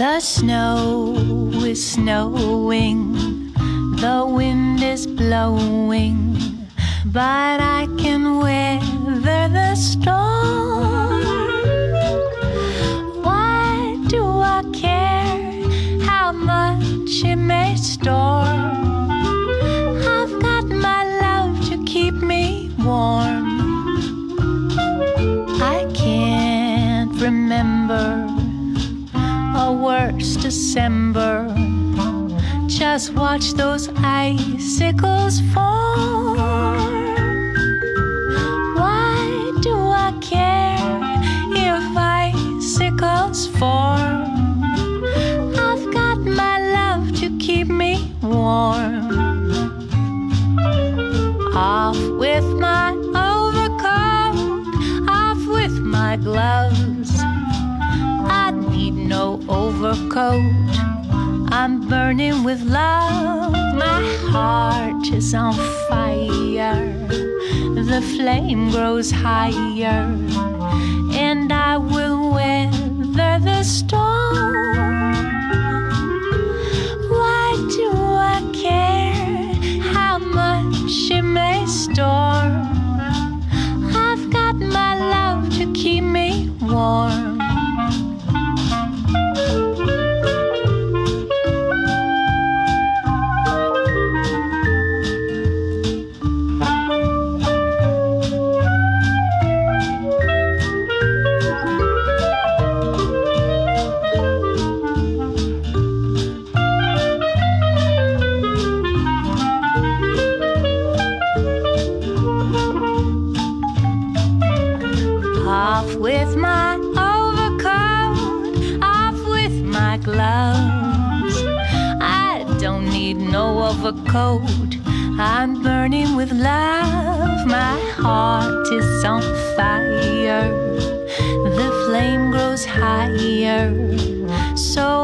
The snow is snowing, the wind is blowing, but I can weather the storm. Why do I care how much it may storm? I've got my love to keep me warm. I can't remember a worse December. Just watch those icicles form. Why do I care if icicles form? I've got my love to keep me warm. Off with my overcoat, off with my gloves. Overcoat. I'm burning with love. My heart is on fire. The flame grows higher, and I will weather the storm. Why do I care how much it may storm? I've got my love to keep me warm. Off with my overcoat, off with my gloves. I don't need no overcoat. I'm burning with love. My heart is on fire. The flame grows higher. So